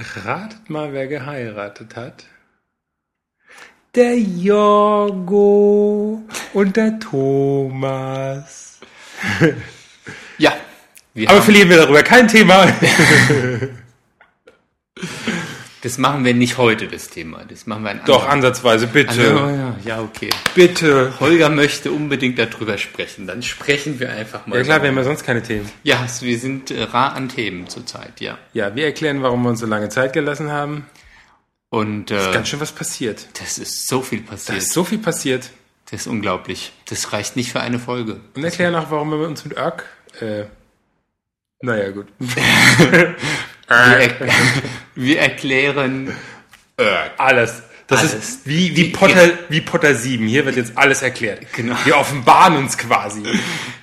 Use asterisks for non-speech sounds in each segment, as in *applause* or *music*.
Ratet mal, wer geheiratet hat. Der Jorgo und der Thomas. Ja. Wir Aber haben, verlieren wir darüber kein Thema. *laughs* das machen wir nicht heute, das Thema. Das machen wir ein Doch, ansatzweise, bitte. Also, ja, ja, okay. Bitte. Holger möchte unbedingt darüber sprechen. Dann sprechen wir einfach mal. Ja klar, wir haben ja sonst keine Themen. Ja, wir sind äh, rar an Themen zurzeit, ja. Ja, wir erklären, warum wir uns so lange Zeit gelassen haben. Und äh, Ganz schön was passiert. das ist so viel Da passiert. ist so viel passiert. Das ist unglaublich. Das reicht nicht für eine Folge. Und erklären auch, warum wir uns mit Örk, äh, naja, gut. *laughs* Wir, er *laughs* wir erklären Alles. Das Alles. ist wie, wie, Potter, wie Potter 7. Hier wird jetzt alles erklärt. Genau. Wir offenbaren uns quasi.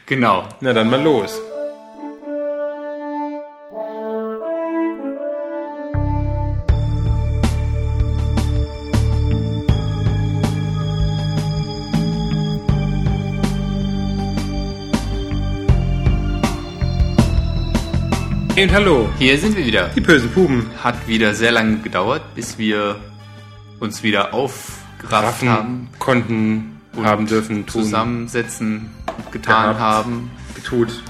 genau. Na dann mal los. Und hallo, Hier sind wir wieder. die bösen Puben. Hat wieder sehr lange gedauert, bis wir uns wieder aufgerafft haben, konnten, haben dürfen, tun, zusammensetzen getan Gehabt. haben. getut.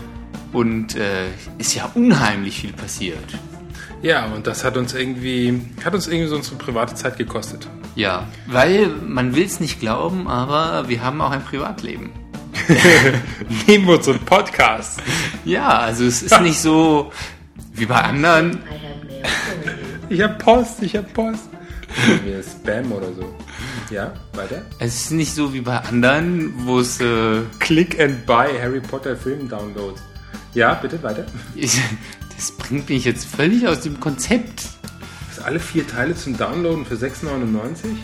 Und äh, ist ja unheimlich viel passiert. Ja, und das hat uns irgendwie, hat uns irgendwie so unsere private Zeit gekostet. Ja, weil man will es nicht glauben, aber wir haben auch ein Privatleben. *laughs* Nehmen wir uns so einen Podcast. Ja, also es ist nicht so *laughs* wie bei anderen. Ich hab Post, ich hab Post. Wie Spam oder so. Ja, weiter. Es ist nicht so wie bei anderen, wo es äh, Click and buy Harry Potter Film Downloads. Ja, bitte weiter. ich, das bringt mich jetzt völlig aus dem Konzept. Das alle vier Teile zum Downloaden für 6,99?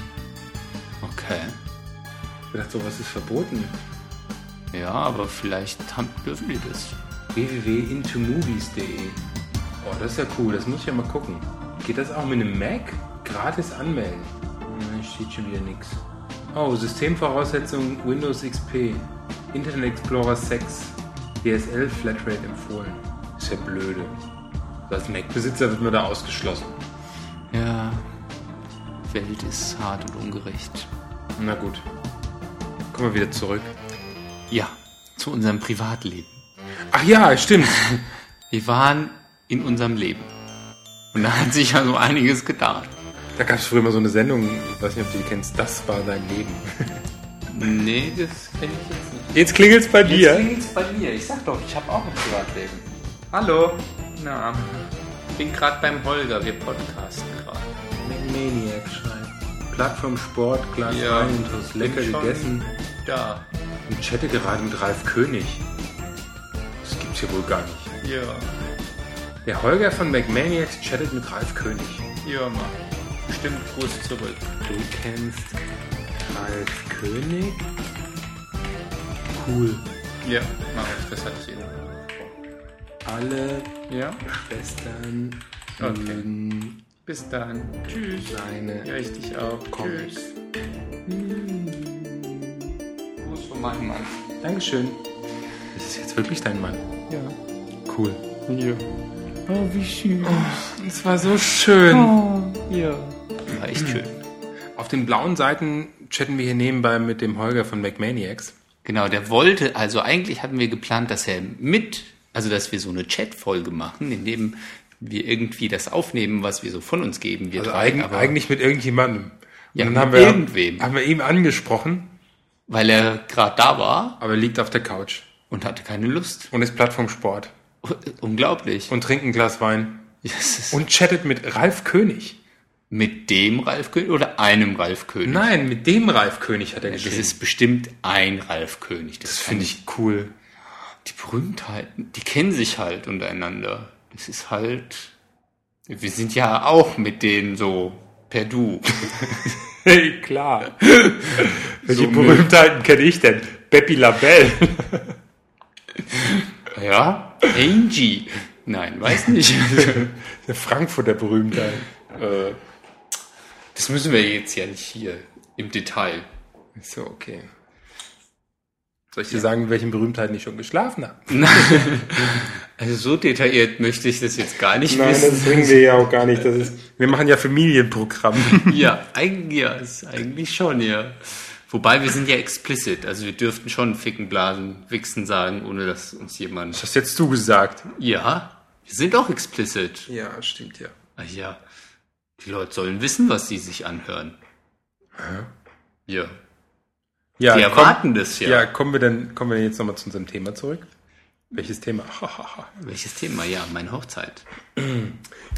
Okay. Ich dachte, sowas ist verboten. Ja, aber vielleicht haben, dürfen die das. www.intomovies.de Oh, das ist ja cool, das muss ich ja mal gucken. Geht das auch mit einem Mac? Gratis anmelden? Nein, steht schon wieder nix. Oh, Systemvoraussetzungen Windows XP. Internet Explorer 6. DSL Flatrate empfohlen. Ist ja blöde. Als Mac-Besitzer wird man da ausgeschlossen. Ja, Welt ist hart und ungerecht. Na gut. Kommen wir wieder zurück. Ja, zu unserem Privatleben. Ach ja, stimmt. *laughs* Wir waren in unserem Leben. Und da hat sich ja so einiges getan. Da gab es früher mal so eine Sendung, ich weiß nicht, ob du die kennst, das war dein Leben. *laughs* Nee, das kenne ich jetzt nicht. Jetzt klingelt's bei dir. klingelt's bei mir. Ich sag doch, ich habe auch ein Privatleben. Hallo. Na, ich bin gerade beim Holger. Wir podcasten gerade. Maniac schreibt. Plattform Sport, Glas Ja, Wein, lecker bin schon- gegessen. Da. Und chatte gerade mit Ralf König. Das gibt's ja wohl gar nicht. Ja. Der Holger von McManiacs chattet mit Ralf König. Ja, Mann. Bestimmt Gruß zurück. Du kennst Ralf König? Cool. Ja, mach ich. Das hatte ich eben. Alle Ja. Schwestern Okay. Bis dann. Tschüss. seine Ja, ich dich auch. Comics. Tschüss. Gruß von meinem Mann. Dankeschön. Das ist jetzt wirklich dein Mann. Ja. Cool. Ja. Oh, wie süß. Es war so schön. Ja. War echt schön. Auf den blauen Seiten chatten wir hier nebenbei mit dem Holger von McManiacs. Genau, der wollte, also eigentlich hatten wir geplant, dass er mit, also dass wir so eine Chat-Folge machen, in dem wir irgendwie das aufnehmen, was wir so von uns geben. Wir Also drei, eigen, aber eigentlich mit irgendjemandem. Ja, Und mit haben wir, irgendwem. haben wir ihm angesprochen, weil er gerade da war aber er liegt auf der Couch und hatte keine Lust. und ist Plattformsport Unglaublich. und trinkt ein Glas Wein Das ist und chattet mit Ralf König. mit dem Ralf König oder einem Ralf König? Nein, mit dem Ralf König hat er Das geschrieben. ist bestimmt ein Ralf König. Das, das finde ich cool. Die Berühmtheiten, die kennen sich halt untereinander. Das ist halt. Wir sind ja auch mit denen so per Du. *laughs* Hey, klar. *laughs* Welche So Berühmtheiten kenne ich denn? Beppi Labelle. *laughs* Ja? Angie. Nein, weiß nicht. *laughs* Der Frankfurter Berühmtheit. Äh, das müssen wir jetzt ja nicht hier im Detail. So, okay. Soll ich dir sagen, mit welchen Berühmtheiten ich schon geschlafen habe? *laughs* Also so detailliert möchte ich das jetzt gar nicht Nein, wissen. das bringen wir ja auch gar nicht. Das ist, wir machen ja Familienprogramm. Ja, eigentlich, ja, ist eigentlich schon, ja. Wobei wir sind ja explicit, also wir dürften schon ficken, blasen, wichsen sagen, ohne dass uns jemand. Das hast jetzt du gesagt. Ja, wir sind auch explicit. Ja, stimmt ja. Ah ja, die Leute sollen wissen, was sie sich anhören. Ja, Ja, die komm- erwarten das ja. Ja, kommen wir denn, kommen wir denn jetzt nochmal zu unserem Thema zurück? Welches Thema? Welches Thema? Ja, meine Hochzeit.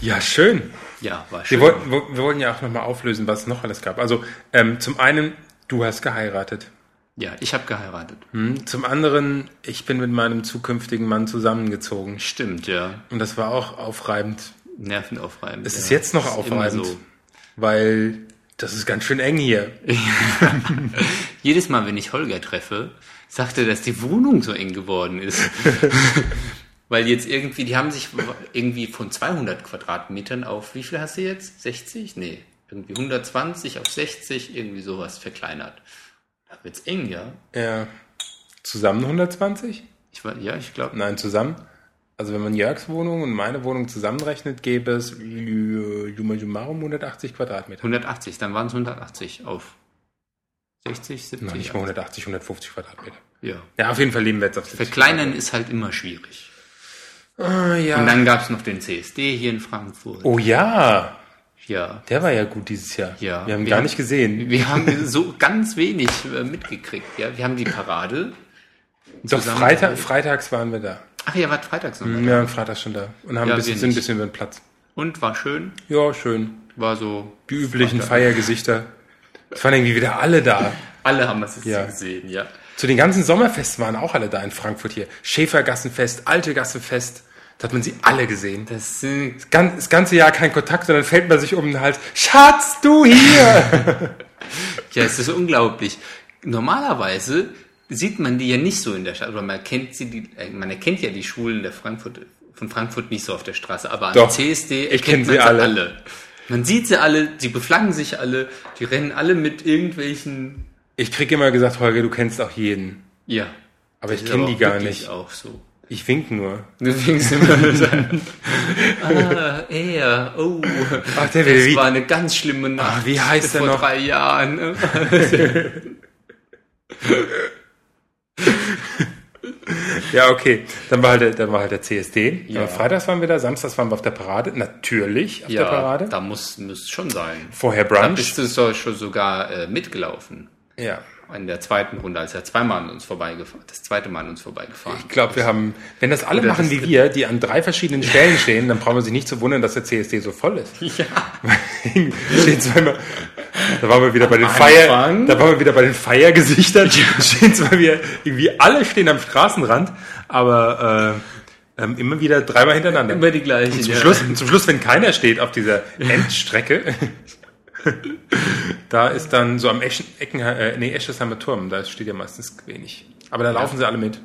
ja, schön. Ja, war Wir schön. wollten, wir wir wollten ja auch nochmal auflösen, was es noch alles gab. Also ähm, zum einen, du hast geheiratet. Ja, ich habe geheiratet. Hm, Zum anderen, ich bin mit meinem zukünftigen Mann zusammengezogen. Stimmt, ja. Und das war auch aufreibend. Nervenaufreibend. Es ja. ist jetzt noch Ist aufreibend, so. weil das ist ganz schön eng hier. *laughs* Jedes Mal, wenn ich Holger treffe, sagt er, dass die Wohnung so eng geworden ist. *laughs* Weil jetzt irgendwie, die haben sich irgendwie von 200 Quadratmetern auf, wie viel hast du jetzt? 60? Nee, irgendwie 120 auf 60, irgendwie sowas verkleinert. Da wird's eng, ja. Ja. Zusammen 120? Ich ja, ich glaube. Nein, zusammen. Also wenn man Jörgs Wohnung und meine Wohnung zusammenrechnet, gäbe es äh, Jumma Jummarum 180 Quadratmeter. 180, dann waren es 180 auf 60, 70. Nein, nicht mal 180, 150 Quadratmeter. Ja. Ja, auf jeden Fall leben wir jetzt auf 70 Verkleinern ist halt immer schwierig. Ah, ja. Und dann gab's noch den CSD hier in Frankfurt. oh ja, Ja. der war ja gut dieses Jahr. Ja. Wir haben Wir gar haben- nicht gesehen. *laughs* Wir haben so ganz wenig äh, mitgekriegt. Ja, wir haben die Parade. Doch Freitag, freitags waren wir da. Ach, ihr wart freitags noch. Wir waren freitags schon da und haben Ja, ein bisschen, sind ein bisschen über den Platz. Und war schön. Ja, schön. War so. Die üblichen Feiergesichter. Es waren irgendwie wieder alle da. *laughs* Alle haben es jetzt Ja. gesehen, ja. Zu den ganzen Sommerfesten waren auch alle da in Frankfurt hier. Schäfergassenfest, Alte Gassenfest. Da hat man sie alle gesehen. Das Das ganze Jahr kein Kontakt und dann fällt man sich um den Hals. Schatz, du hier! *laughs* Ja, es ist unglaublich. Normalerweise sieht man die ja nicht so in der Stadt, oder man kennt sie, die, äh, man erkennt ja die Schulen der Frankfurt, von Frankfurt nicht so auf der Straße, aber Doch, CSD ich kenn erkennt sie man alle. Man sieht sie alle, sie beflaggen sich alle, die rennen alle mit irgendwelchen, Ich krieg immer gesagt, Holger, du kennst auch jeden. ja. Aber ich kenne die gar nicht. auch so. Ich wink nur. Du fängst immer an. *laughs* ah, er, oh. Ach, der das wie- war eine ganz schlimme Nacht. Ach, wie heißt er vor noch? drei Jahren. *laughs* Ja, okay. Dann war halt der, dann war halt der CSD. Ja. Ja. Freitags waren wir da, samstags waren wir auf der Parade. Natürlich auf der Ja, Parade. da muss, muss schon sein. Vorher Da Brunch. bist du sogar äh, mitgelaufen. Ja. In der zweiten Runde, als er zweimal an uns vorbeigefahren, das zweite Mal an uns vorbeigefahren. Ich glaube, wir haben, wenn das alle Oder machen das wie wir, die an drei verschiedenen Stellen stehen, dann brauchen wir sich nicht zu wundern, dass der CSD so voll ist. Ja. *laughs* stehen zweimal, da waren wir wieder bei den Feier, da waren wir wieder bei den Feiergesichtern. *laughs* stehen zwar wir irgendwie alle stehen am Straßenrand, aber äh, ähm, immer wieder dreimal hintereinander. Immer die gleichen. Zum ja. Schluss, zum Schluss, wenn keiner steht auf dieser *laughs* Endstrecke, da ist dann so am Eschen, Ecken, äh, nee, Eschesheimer Turm, da steht ja meistens wenig. Aber da laufen sie alle mit.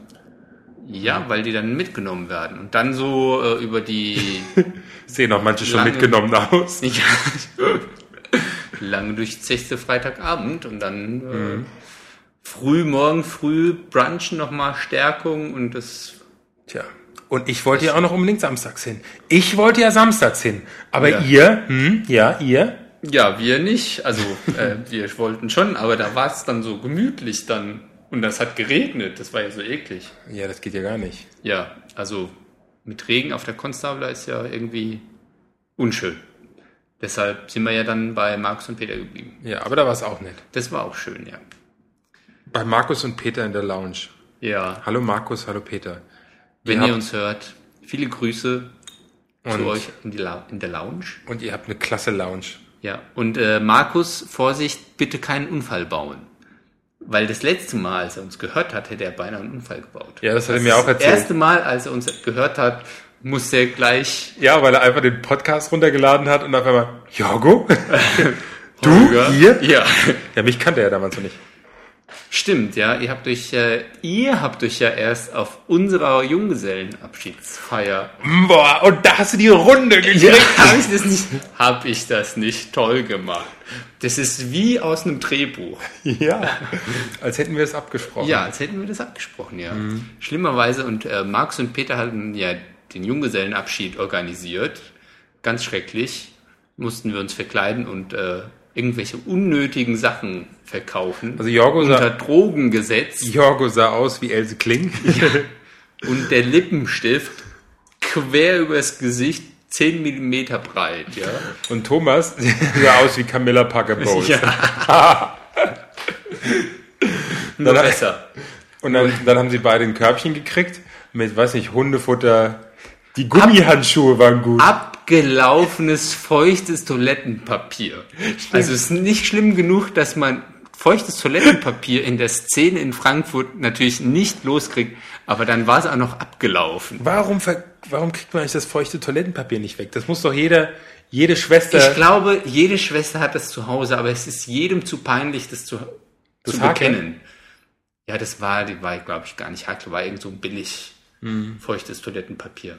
Ja, weil die dann mitgenommen werden. Und dann so äh, über die *laughs* Sehen auch manche schon mitgenommen aus. *laughs* ja, lange durchzechte Freitagabend und dann äh, früh, morgen früh brunchen nochmal Stärkung und das Tja. Und ich wollte ja auch noch unbedingt samstags hin. Ich wollte ja samstags hin. Aber Ja. ihr, hm, ja, ihr, Ja, wir nicht. Also äh, wir wollten schon, aber da war es dann so gemütlich dann. Und das hat geregnet. Das war ja so eklig. ja, das geht ja gar nicht. Ja, also mit Regen auf der Konstabler ist ja irgendwie unschön. Deshalb sind wir ja dann bei Markus und Peter geblieben. Ja, aber da war es auch nett. Das war auch schön, ja. Bei Markus und Peter in der Lounge. Ja, Hallo Markus, hallo Peter. wenn Ihr uns hört, viele Grüße Und- zu euch in, die La in der Lounge. Und ihr habt eine klasse Lounge. Ja, und äh, Markus, Vorsicht, bitte keinen Unfall bauen. Weil das letzte Mal, als er uns gehört hat, hätte er beinahe einen Unfall gebaut. Ja, das hat er mir auch Das erzählt. erste Mal, als er uns gehört hat, musste er gleich Ja, weil er einfach den Podcast runtergeladen hat und auf einmal, Jorgo? *laughs* du? Holger- Hier? Ja. Ja, mich kannte er damals noch nicht. Stimmt, ja. Ihr habt euch, äh, ihr habt euch ja erst auf unserer Junggesellenabschiedsfeier. Boah, und da hast du die Runde gekriegt. *laughs* Ja, habe ich das nicht? Hab ich das nicht toll gemacht? Das ist wie aus einem Drehbuch. Ja, als hätten wir es abgesprochen. Ja, als hätten wir das abgesprochen, ja. Schlimmerweise und äh, Max und Peter hatten ja den Junggesellenabschied organisiert. Ganz schrecklich. Mussten wir uns verkleiden und äh, irgendwelche unnötigen Sachen verkaufen. Also Jorgo sah- unter Drogengesetz Jorgo sah aus wie Else Kling. *laughs* und der Lippenstift quer übers Gesicht 10 Millimeter breit, ja. Und Thomas *laughs* sah aus wie Camilla Parker Bowles. Ja. *laughs* Nur Dann- besser. Und dann, dann haben sie beide ein Körbchen gekriegt mit, weiß nicht, Hundefutter. Die Gummihandschuhe waren gut. Abgelaufenes, feuchtes Toilettenpapier. Also es ist nicht schlimm genug, dass man feuchtes Toilettenpapier in der Szene in Frankfurt natürlich nicht loskriegt, aber dann war es auch noch abgelaufen. Warum, warum kriegt man eigentlich das feuchte Toilettenpapier nicht weg? Das muss doch jeder, jede Schwester. Ich glaube, jede Schwester hat das zu Hause, aber es ist jedem zu peinlich, das zu, Das zu Hakel? bekennen. Ja, das war, die war, glaube ich, gar nicht Hakel, war irgend so ein billig Hm. feuchtes Toilettenpapier.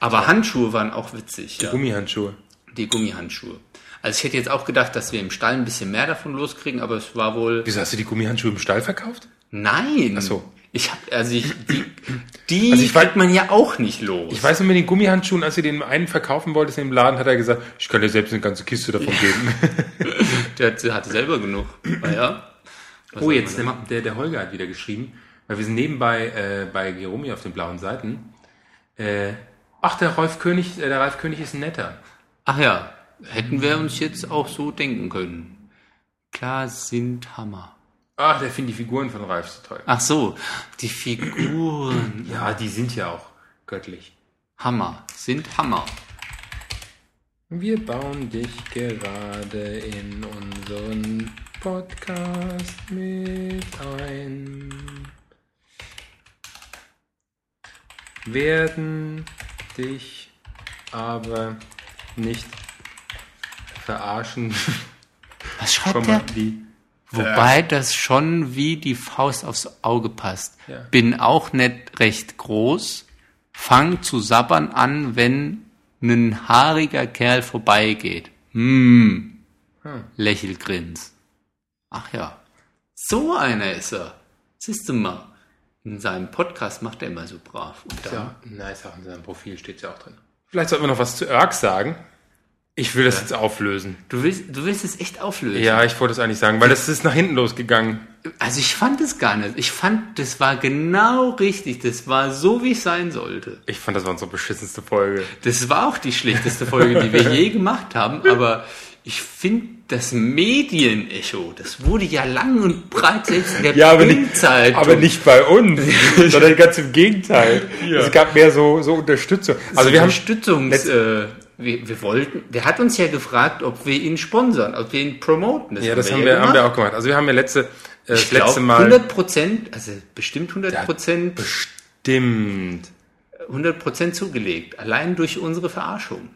Aber Handschuhe waren auch witzig. Ja. Gummihandschuhe. Die Gummihandschuhe. Also ich hätte jetzt auch gedacht, dass wir im Stall ein bisschen mehr davon loskriegen, aber es war wohl. Wieso hast du die Gummihandschuhe im Stall verkauft? Nein. Ach so. Ich hab, also ich, die, *clears throat* die Also ich kriegt man ja auch nicht los. Ich weiß nur mit den Gummihandschuhen, als du den einen verkaufen wolltest in dem Laden, hat er gesagt, ich kann dir selbst eine ganze Kiste davon geben. *laughs* Der hatte- selber genug. Ah, ja. Was Oh, jetzt, der, der Holger hat wieder geschrieben, weil wir sind nebenbei äh, bei Geromi auf den blauen Seiten. Äh, ach, der Rolf König, äh, der Ralf König ist ein netter. Ach ja, hätten wir uns jetzt auch so denken können. Klar sind Hammer. Ach, der findet die Figuren von Ralf so toll. Ach so, die Figuren. Ja, die sind ja auch göttlich. Hammer. Sind Hammer. Wir bauen dich gerade in unseren Podcast mit ein. Werden dich aber nicht verarschen. *laughs* Was schreibt der? die. Wobei das schon wie die Faust aufs Auge passt. Ja. Bin auch nicht recht groß. Fang zu sabbern an, wenn ein haariger Kerl vorbeigeht. Hm. Lächelgrins. Ach ja. So einer ist er. Siehst du mal. In seinem Podcast macht er immer so brav. Und dann, Ja, nice, auch in seinem Profil steht ja auch drin. Vielleicht sollten wir noch was zu Erk sagen. Ich will das jetzt auflösen. Du willst, du willst es echt auflösen. Ja, ich wollte es eigentlich sagen, weil das ist nach hinten losgegangen. Also ich fand es gar nicht. Ich fand, das war genau richtig. Das war so, wie es sein sollte. Ich fand, das war unsere beschissenste Folge. Das war auch die schlechteste Folge, die wir je *laughs* gemacht haben, aber ich finde das Medienecho, das wurde ja lang und breit selbst in der Ja, aber nicht, aber nicht bei uns, *laughs* sondern ganz im Gegenteil. Es gab mehr so, so Unterstützung. Also wir haben, Unterstützungs, äh, wir, wir wollten, der hat uns ja gefragt, ob wir ihn sponsern, ob wir ihn promoten. ja, das haben wir, haben wir auch gemacht. Also wir haben ja letzte, äh, das Ich letzte glaube, Mal 100 Prozent, also bestimmt 100 Prozent, bestimmt. 100 Prozent zugelegt, allein durch unsere Verarschung.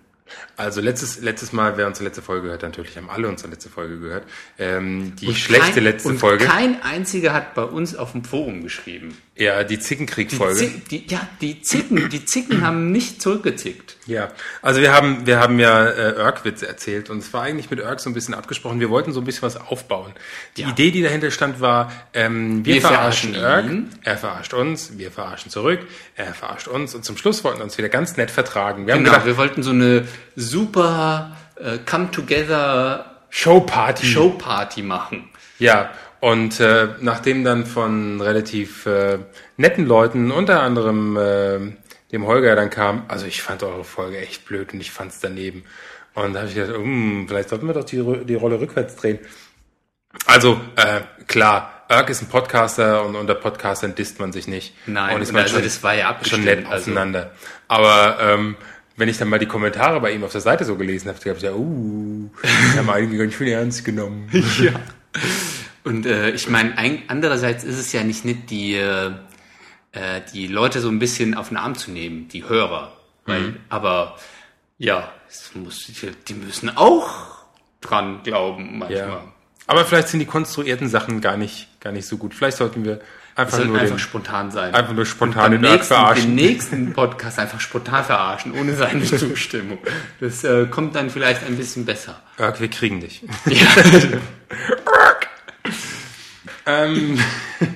Also letztes, letztes Mal, wer unsere letzte Folge gehört, natürlich haben alle unsere letzte Folge gehört. Ähm, die schlechte kein, letzte und Folge. Kein einziger hat bei uns auf dem Forum geschrieben. Ja, die Zickenkrieg-Folge. Zick- Die, ja, die Zicken, die Zicken haben nicht zurückgezickt. Ja, also wir haben, wir haben ja äh, Örk-Witze erzählt und es war eigentlich mit Örk so ein bisschen abgesprochen. Wir wollten so ein bisschen was aufbauen. Die Ja. Idee, die dahinter stand, war, ähm, wir, Wir verarschen, verarschen er verarscht uns, wir verarschen zurück, er verarscht uns und zum Schluss wollten wir uns wieder ganz nett vertragen. Wir haben Genau, gedacht, wir wollten so eine super äh, Come-Together Showparty. Showparty machen. Ja, und äh, nachdem dann von relativ äh, netten Leuten, unter anderem äh, dem Holger dann kam, also ich fand eure Folge echt blöd und ich fand's daneben. Und da habe ich gedacht, um, vielleicht sollten wir doch die, die Rolle rückwärts drehen. Also, äh, klar, Erk ist ein Podcaster und unter Podcastern disst man sich nicht. Nein, und ist man also das war ja abgestimmt, schon nett also- aufeinander. Aber ähm, wenn ich dann mal die Kommentare bei ihm auf der Seite so gelesen habe, habe ich gedacht, uh, *laughs* die haben einige ganz schön ernst genommen. *laughs* Ja. *laughs* Und äh, ich meine, ein- andererseits ist es ja nicht nett, die, äh, äh, die Leute so ein bisschen auf den Arm zu nehmen, die Hörer. Weil, Aber ja, es muss, die müssen auch dran glauben manchmal. Ja. Aber vielleicht sind die konstruierten Sachen gar nicht, gar nicht so gut. Vielleicht sollten wir einfach Sollten nur einfach den, spontan sein. einfach nur spontan den nächsten, verarschen. den nächsten Podcast einfach spontan verarschen, ohne seine *laughs* Zustimmung. Das äh, kommt dann vielleicht ein bisschen besser. Irk, wir kriegen dich. Ja. *laughs* Ähm,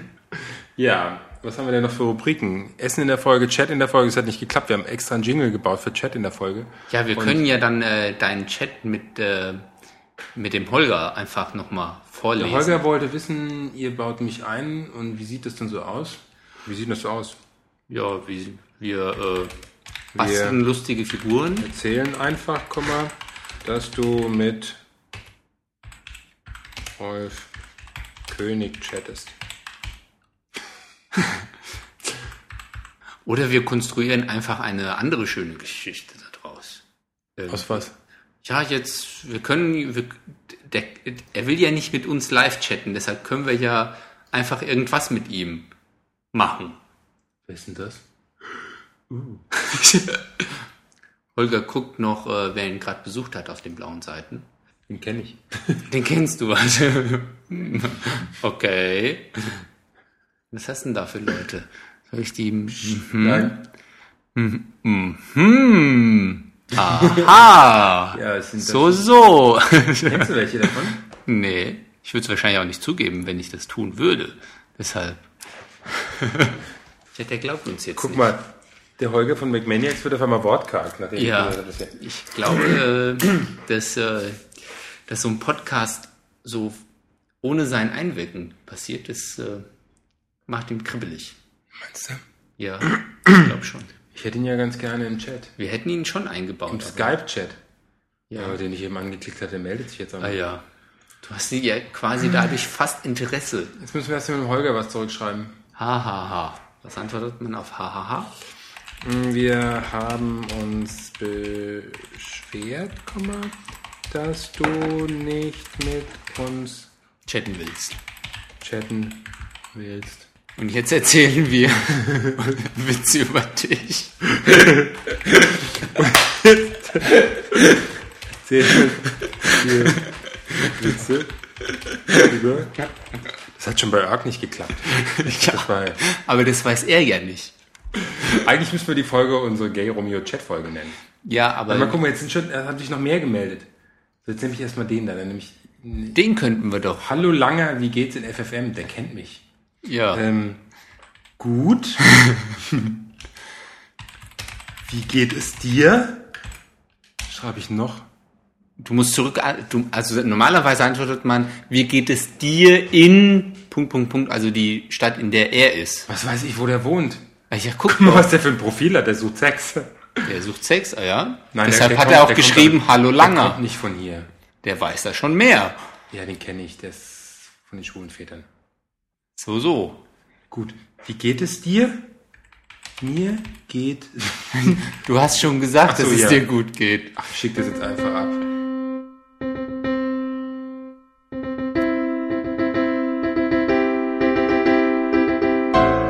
*laughs* ja, was haben wir denn noch für Rubriken? Essen in der Folge, Chat in der Folge. Es hat nicht geklappt. Wir haben extra einen Jingle gebaut für Chat in der Folge. ja, wir können ja dann äh, deinen Chat mit, äh, mit dem Holger einfach nochmal vorlesen. Der Holger wollte wissen, ihr baut mich ein und wie sieht das denn so aus? Wie sieht das so aus? Ja, wie, wir äh, basteln lustige Figuren. Erzählen einfach, komm mal, dass du mit Rolf König chattest. *laughs* Oder wir konstruieren einfach eine andere schöne Geschichte daraus. Ähm, Aus was? Ja, jetzt, wir können, wir, der, er will ja nicht mit uns live chatten, deshalb können wir ja einfach irgendwas mit ihm machen. Wer ist denn das? *laughs* Holger guckt noch, äh, wer ihn gerade besucht hat auf den blauen Seiten. Den kenne ich. *laughs* Den kennst du also. *laughs* okay. Was hast du denn da für Leute? Soll ich die. Nein. Hm. Aha. *laughs* Ja, es sind So, so. Kennst du welche davon? nee, ich würde es wahrscheinlich auch nicht zugeben, wenn ich das tun würde. Deshalb. der glaubt uns jetzt Guck nicht. mal, der Holger von McManiacs wird auf einmal wortkarg. Nachdem Ja, ich ich glaube, äh, dass, äh, dass so ein Podcast so ohne sein Einwirken passiert, das äh, macht ihn kribbelig. Meinst du? Ja, ich glaube schon. Ich hätte ihn ja ganz gerne im Chat. Wir hätten ihn schon eingebaut. Im Skype-Chat. Ja. Aber den ich eben angeklickt hatte, der meldet sich jetzt auch Ah ja. Du hast ja quasi dadurch fast Interesse. Jetzt müssen wir erst mit dem Holger was zurückschreiben. Ha, ha, ha. Was antwortet man auf ha, ha? Wir haben uns beschwert, dass du nicht mit uns Chatten willst. chatten willst. Und jetzt erzählen wir *laughs* Witze über dich. Zählen wir Witze über. Das hat schon bei Ark nicht geklappt. *laughs* Das war, Aber das weiß er ja nicht. eigentlich müssen wir die Folge unsere Gay Romeo Chat Folge nennen. Ja, aber Mal gucken, jetzt sind schon, haben sich noch mehr gemeldet. So, jetzt nehme ich erstmal den da, dann nehme ich den könnten wir doch. Hallo Langer, wie geht's in FFM? Der kennt mich. Ja. Ähm, gut. *laughs* wie geht es dir? Schreibe ich noch. Du musst zurück, du, also normalerweise antwortet man, wie geht es dir in Punkt, Punkt, Punkt, also die Stadt, in der er ist. Was weiß ich, wo der wohnt? Ja, guck mal, was der für ein Profil hat, der sucht Sex. Der sucht Sex, ah ja. Nein, Deshalb der- der hat kommt- er auch kommt geschrieben, doch- hallo Der kommt Langer. nicht von hier. Der weiß da schon mehr. Ja, den kenne ich, der ist von den schwulen Vätern. So, so. Gut. Wie geht es dir? Mir geht. *laughs* Du hast schon gesagt, so, dass es ja. dir gut geht. Ach, ich schick das jetzt einfach ab.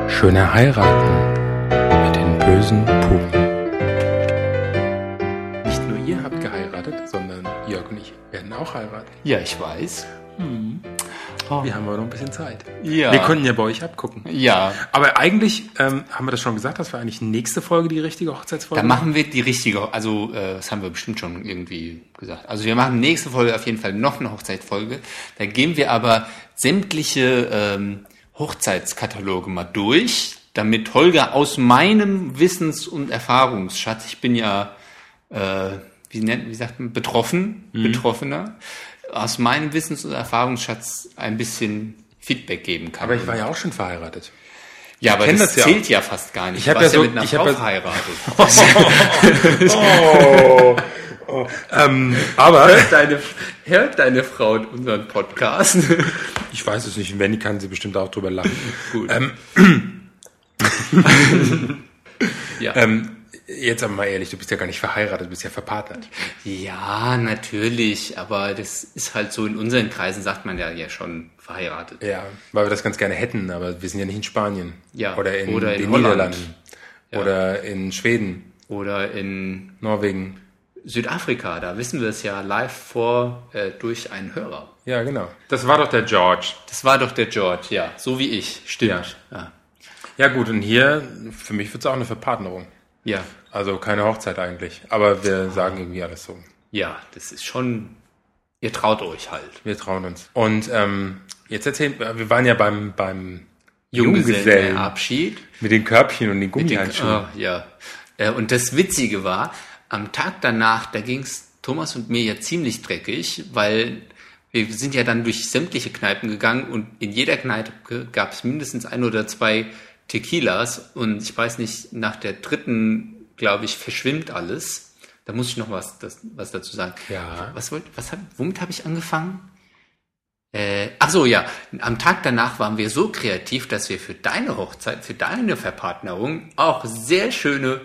Schöne heiraten mit den bösen Puben. Werden auch heiraten. Ja, ich weiß. Wir haben aber noch ein bisschen Zeit. Ja. Wir konnten ja bei euch abgucken. Ja. Aber eigentlich, ähm, haben wir das schon gesagt, dass wir eigentlich nächste Folge die richtige Hochzeitsfolge Dann machen wir die richtige, also äh, das haben wir bestimmt schon irgendwie gesagt. Also wir machen nächste Folge auf jeden Fall noch eine Hochzeitsfolge. Da gehen wir aber sämtliche ähm, Hochzeitskataloge mal durch, damit Holger aus meinem Wissens- und Erfahrungsschatz, ich bin ja, äh, wie nennt, wie sagt man, betroffen, Betroffener, aus meinem Wissens- und Erfahrungsschatz ein bisschen Feedback geben kann. Aber ich war ja auch schon verheiratet. ja, aber kenn das, das ja zählt ja fast gar nicht. Ich hab du warst ja so- mit einer ich Frau ja- verheiratet. *laughs* Oh. ähm, aber Hört deine, hört deine Frau unseren Podcast? *laughs* ich weiß es nicht. Wenn die kann sie bestimmt auch drüber lachen. Gut. Ähm, *laughs* ja. ähm, jetzt aber mal ehrlich, du bist ja gar nicht verheiratet, du bist ja verpartnert. ja, natürlich, aber das ist halt so, in unseren Kreisen sagt man ja, ja schon verheiratet. Ja, weil wir das ganz gerne hätten, aber wir sind ja nicht in Spanien. Ja, Oder in oder in den Holland. Niederlanden. Oder in Schweden, Oder in Norwegen. Südafrika, da wissen wir es ja live vor äh, durch einen Hörer. Ja, genau. Das war doch der George. Das war doch der George, ja, so wie ich, stimmt. Ja, Ja gut, und hier, für mich wird es auch eine Verpartnerung. Ja, Also keine Hochzeit eigentlich. Aber wir sagen irgendwie alles so. ja, das ist schon, ihr traut euch halt. Wir trauen uns. Und ähm, jetzt erzählen wir, wir waren ja beim, beim Junggesellenabschied. mit den Körbchen und den Mit den- Gummihandschuhen. Ah, ja. Äh, Und das Witzige war, am Tag danach, da ging's Thomas und mir ja ziemlich dreckig, weil wir sind ja dann durch sämtliche Kneipen gegangen und in jeder Kneipe gab es mindestens ein oder zwei Tequilas und ich weiß nicht, nach der dritten, glaube ich, verschwimmt alles. Da muss ich noch was, das, was dazu sagen. Ja. Was wollt, was hab, womit habe ich angefangen? Äh, ach so, ja. Am Tag danach waren wir so kreativ, dass wir für deine Hochzeit, für deine Verpartnerung auch sehr schöne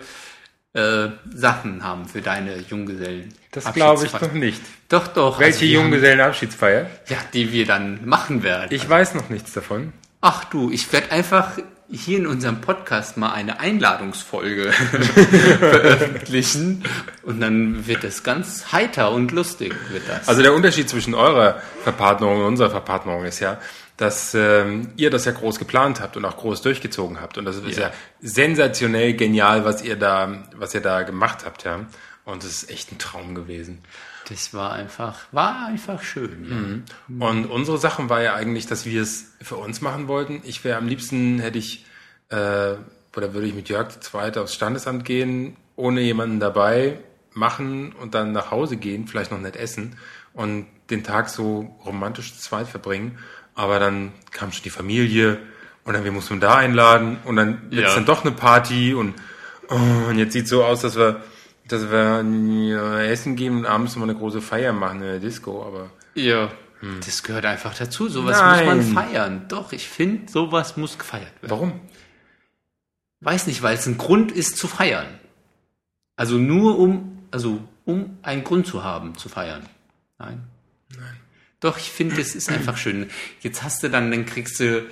äh, Sachen haben für deine Junggesellen. Das glaube ich doch nicht. Doch, doch. Welche also haben- Junggesellenabschiedsfeier? Ja, die wir dann machen werden. Ich weiß noch nichts davon. Ach du, ich werde einfach hier in unserem Podcast mal eine Einladungsfolge *laughs* veröffentlichen und dann wird es ganz heiter und lustig wird das. Also der Unterschied zwischen eurer Verpartnerung und unserer Verpartnerung ist ja, dass ähm, ihr das ja groß geplant habt und auch groß durchgezogen habt. Und das ist ja, Ja. sensationell genial, was ihr da, was ihr da gemacht habt, ja. Und es ist echt ein Traum gewesen. Das war einfach, war einfach schön. Ja. Und unsere Sachen war ja eigentlich, dass wir es für uns machen wollten. Ich wäre am liebsten, hätte ich, äh, oder würde ich mit Jörg zu zweit aufs Standesamt gehen, ohne jemanden dabei machen und dann nach Hause gehen, vielleicht noch nicht essen und den Tag so romantisch zu zweit verbringen. Aber dann kam schon die Familie und dann wir mussten da einladen und dann wird es Ja. dann doch eine Party und, oh, und jetzt sieht so aus, dass wir, dass wir ja, essen gehen und abends nochmal eine große Feier machen in der Disco, aber Ja, das gehört einfach dazu. Sowas Nein. muss man feiern. Doch, ich finde, sowas muss gefeiert werden. warum? Weiß nicht, weil es ein Grund ist zu feiern. Also nur um, also um einen Grund zu haben, zu feiern. Nein. Nein. Doch, ich finde, es ist einfach schön. Jetzt hast du dann, dann kriegst du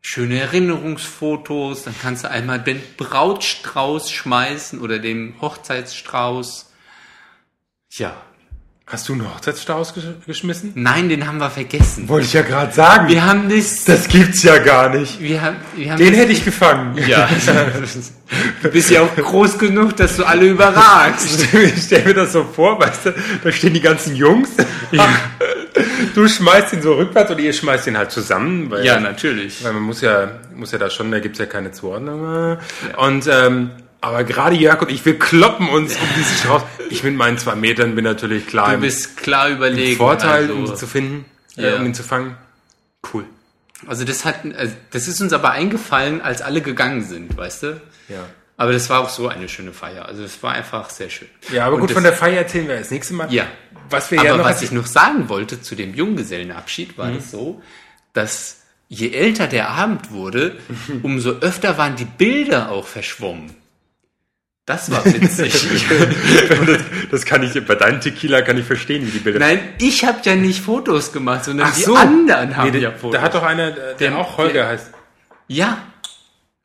schöne Erinnerungsfotos, dann kannst du einmal den Brautstrauß schmeißen oder den Hochzeitsstrauß. Ja. Hast du einen Hochzeitsstrauß gesch geschmissen? Nein, den haben wir vergessen. Wollte ich ja gerade sagen. Wir haben das. das gibt's ja gar nicht. Wir haben, wir haben Den hätte ich gefangen. Ja. Du bist ja auch groß genug, dass du alle überragst. *laughs* Ich stell mir das so vor, weißt du, da stehen die ganzen Jungs. Du schmeißt ihn so rückwärts oder ihr schmeißt ihn halt zusammen, weil, Ja, natürlich. weil man muss ja, muss ja da schon, da gibt's ja keine Zuordnung. Und ähm, aber gerade Jörg und ich, wir kloppen uns um diesen Strauß. Ich mit meinen zwei Metern bin natürlich klar Du bist klar überlegen. Vorteil, um ihn also, zu finden, äh, Ja. um ihn zu fangen. Cool. also das hat, also das ist uns aber eingefallen, als alle gegangen sind, weißt du? Ja. Aber das war auch so eine schöne Feier. Also es war einfach sehr schön. Ja, aber Und gut, von der Feier erzählen wir das nächste Mal. Ja. Was wir Aber ja noch was ich noch sagen wollte zu dem Junggesellenabschied, war Mhm. es so, dass je älter der Abend wurde, *laughs* umso öfter waren die Bilder auch verschwommen. Das war witzig. *laughs* das, das kann ich, bei deinem Tequila kann ich verstehen, wie die Bilder. Nein, ich habe ja nicht Fotos gemacht, sondern Ach die so. anderen haben Nee, ja der, Fotos. da hat doch einer, der, der auch Holger der- heißt. ja,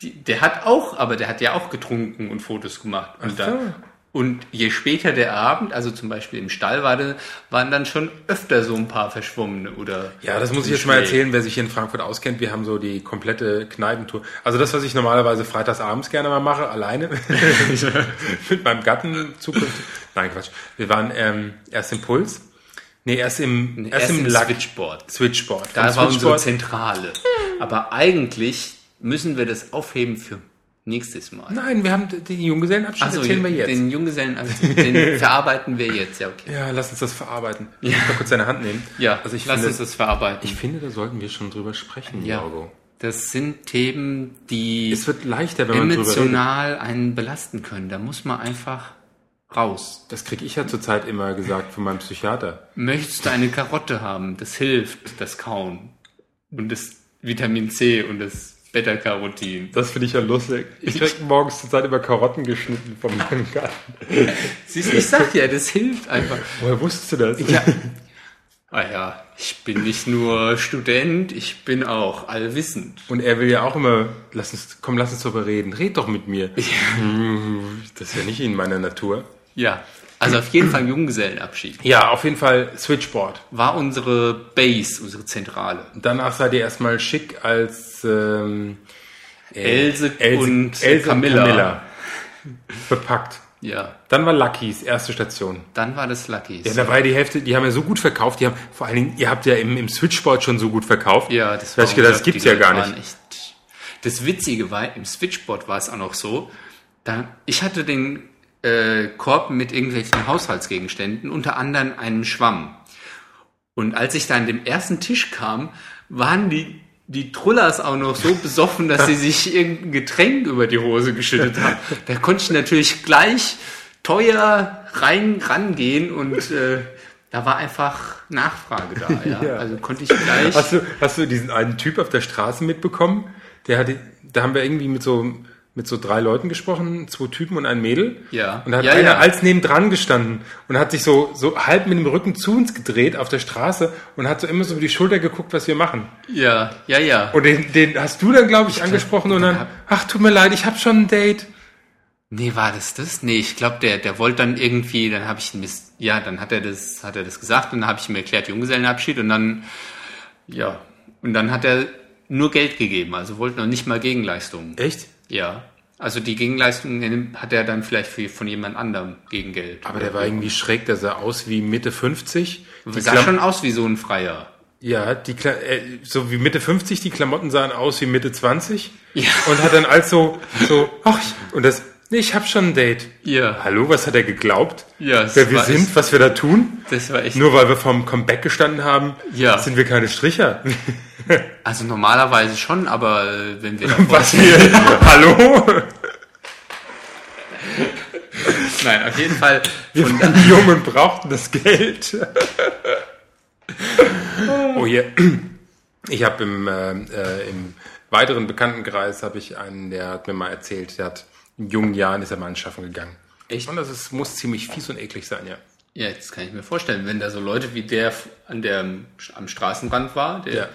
die, der hat auch, aber der hat ja auch getrunken und Fotos gemacht. Und, Ach so. dann, und je später der Abend, also zum Beispiel im Stall, war, waren dann schon öfter so ein paar verschwommene oder. Ja, das muss ich jetzt mal erzählen, wer sich hier in Frankfurt auskennt. Wir haben so die komplette Kneipentour. Also das, was ich normalerweise freitagsabends gerne mal mache, alleine *laughs* mit meinem Gatten zukünftig. Nein, Quatsch. Wir waren ähm, erst im Puls. Nee, erst im, erst, Erst im im Switchboard. Switchboard. Da war unsere Zentrale. Aber eigentlich müssen wir das aufheben für nächstes Mal. Nein, wir haben den Junggesellenabschied, so, erzählen wir jetzt. den Junggesellen, den *laughs* verarbeiten wir jetzt, ja, okay. ja, lass uns das verarbeiten. Ich muss mal kurz deine Hand nehmen. Ja, also ich lass finde, uns das verarbeiten. ich finde, da sollten wir schon drüber sprechen, ja, Jorgo. das sind Themen, die Es wird leichter, wenn emotional einen belasten können. Da muss man einfach raus. Das kriege ich ja zurzeit immer gesagt von meinem Psychiater. Möchtest du eine Karotte haben? Das hilft, das Kauen. Und das Vitamin C und das Beta-Carotin. Das finde ich ja lustig. Ich krieg morgens zurzeit immer Karotten geschnitten von meinem Garten. *laughs* Siehst du, ich sag ja, das hilft einfach. Woher wusstest du das? Ja. Ah ja, ich bin nicht nur Student, ich bin auch allwissend. Und er will ja auch immer, lass uns, komm, lass uns darüber reden. Red doch mit mir. Hm, Das ist ja nicht in meiner Natur. Ja, Also auf jeden Fall Junggesellenabschied. Ja, auf jeden Fall Switchboard. War unsere Base, unsere Zentrale. Danach seid ihr erstmal schick als ähm, äh, Else und Else Camilla. Camilla bepackt. Ja. Dann war Lucky's erste Station. Dann war das Lucky's. Ja, da war die Hälfte, die haben ja so gut verkauft, die haben, vor allen Dingen, ihr habt ja im, im Switchboard schon so gut verkauft. Ja, das Da hab ich gedacht, das gibt's ja gar nicht. Echt das Witzige war, im Switchboard war es auch noch so, da, ich hatte den äh, Korb mit irgendwelchen Haushaltsgegenständen, unter anderem einen Schwamm. Und als ich da an dem ersten Tisch kam, waren die, die Trullers auch noch so besoffen, dass sie sich irgendein Getränk über die Hose geschüttet haben. *laughs* Da konnte ich natürlich gleich teuer rein rangehen und äh, da war einfach Nachfrage da. Ja? *laughs* Ja. Also konnte ich gleich. Hast du, hast du diesen einen Typ auf der Straße mitbekommen? Der hatte, da haben wir irgendwie mit so, mit so drei Leuten gesprochen, zwei Typen und ein Mädel. Ja. Und da hat Ja, einer ja. als nebendran gestanden und hat sich so, so halb mit dem Rücken zu uns gedreht auf der Straße und hat so immer so über die Schulter geguckt, was wir machen. Ja, ja, ja. Und den, den hast du dann, glaube ich, angesprochen und dann, ach, tut mir leid, ich habe schon ein Date. Nee, war das das? Nee, ich glaube, der, der wollte dann irgendwie, dann habe ich ihn mis ja, dann hat er das, hat er das gesagt und dann habe ich ihm erklärt, Junggesellenabschied und dann, ja, und dann hat er nur Geld gegeben, also wollte noch nicht mal Gegenleistungen. Echt? Ja. Also die Gegenleistungen hat er dann vielleicht für, von jemand anderem gegen Geld. Aber der war irgendwie schräg, der sah aus wie Mitte 50. Die sah Klam- schon aus wie so ein Freier. Ja, die Kla äh, so wie Mitte 50, die Klamotten sahen aus wie Mitte 20. Ja. Und hat dann als so, so, ach, und das, nee, ich hab schon ein Date. Ja. Hallo, was hat er geglaubt? Ja, Wer wir sind, echt- was wir da tun? Das war echt. Nur weil wir vom Comeback gestanden haben, Ja. sind wir keine Stricher. *laughs* Also normalerweise schon, aber äh, wenn wir *laughs* Was wir, *laughs* hallo? Nein, auf jeden Fall. Wir Und waren jung und brauchten das Geld. oh, hier. Ich habe im, äh, äh, im weiteren Bekanntenkreis habe ich einen, der hat mir mal erzählt, der hat in jungen Jahren ist er mal anschaffen gegangen. Echt? Und das ist, muss ziemlich fies und eklig sein, ja. Ja, jetzt kann ich mir vorstellen, wenn da so Leute wie der an der am Straßenrand war, der, ja. ja.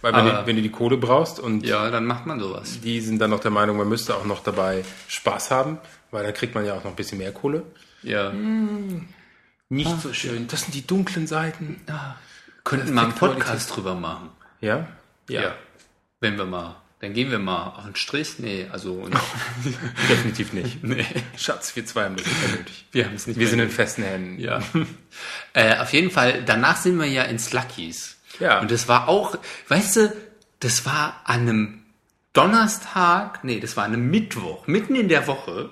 Weil wenn, Aber- du, wenn du die Kohle brauchst und dann macht man sowas. die sind dann noch der Meinung, man müsste auch noch dabei Spaß haben, weil dann kriegt man ja auch noch ein bisschen mehr Kohle. Ja. Nicht so schön. Das sind die dunklen Seiten. Könnten wir einen. Podcast drüber machen. Ja? Ja. Wenn wir mal, dann gehen wir mal auf den Strich. Nee, also *laughs* definitiv nicht. *laughs* nee, Schatz, wir zwei haben das nicht mehr nötig. wir haben es nicht Wir sind in festen Händen. Ja. *laughs* äh, auf jeden Fall, danach sind wir ja ins Lucky's. Ja. Und das war auch, weißt du, das war an einem Donnerstag, nee, das war an einem Mittwoch, mitten in der Woche.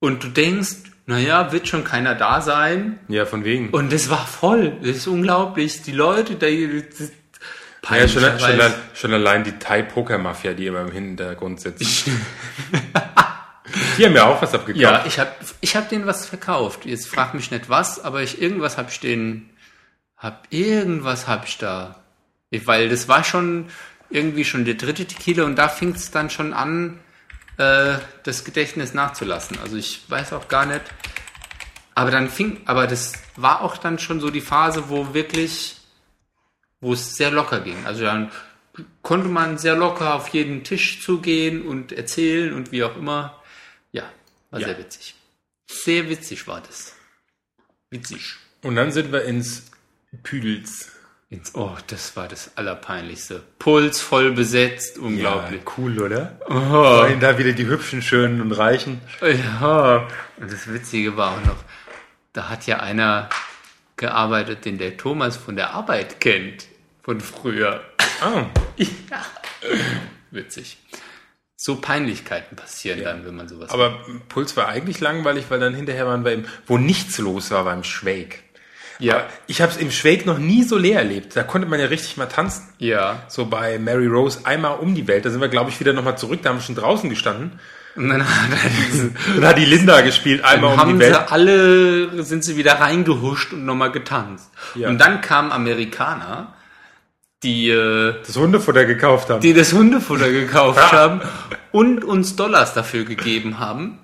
Und du denkst, naja, wird schon keiner da sein. Ja, von wegen. Und das war voll. Das ist unglaublich. Die Leute, da, das, ja, schon, schon, al- schon allein die Thai-Poker-Mafia, die immer im Hintergrund sitzt. *laughs* Die haben ja auch was abgekauft. Ja, ich habe ich hab denen was verkauft. Jetzt frag mich nicht was, aber ich irgendwas habe ich denen hab irgendwas habe ich da. Ich- Weil das war schon irgendwie schon der dritte Tequila und da fing es dann schon an äh, das Gedächtnis nachzulassen. Also ich weiß auch gar nicht aber dann fing aber das war auch dann schon so die Phase, wo wirklich wo es sehr locker ging. Also dann konnte man sehr locker auf jeden Tisch zugehen und erzählen und wie auch immer. Ja, war Ja. sehr witzig. Sehr witzig war das. Witzig. Und dann sind wir ins Püdels. Ins, oh, das war das Allerpeinlichste. Puls voll besetzt, unglaublich. Ja, cool, oder? Oh. Und da wieder die hübschen, schönen und reichen. Ja. Und das Witzige war auch noch, da hat ja einer gearbeitet, den der Thomas von der Arbeit kennt. Von früher. Ah, Witzig. So Peinlichkeiten passieren dann, wenn man sowas aber Puls war eigentlich langweilig, weil dann hinterher waren wir im, wo nichts los war, beim Schwäg. Ja. Aber Ich habe es im Schwäg noch nie so leer erlebt. Da konnte man ja richtig mal tanzen. Ja. So bei Mary Rose einmal um die Welt. Da sind wir, glaube ich, wieder nochmal zurück. Da haben wir schon draußen gestanden. Und dann hat *laughs* Dann hat die Linda gespielt, einmal um die Welt. sie alle, sind sie wieder reingehuscht und nochmal getanzt. Ja. Und dann kamen Amerikaner, die, äh, Das Hundefutter gekauft haben. die das Hundefutter gekauft haben und uns Dollars dafür gegeben haben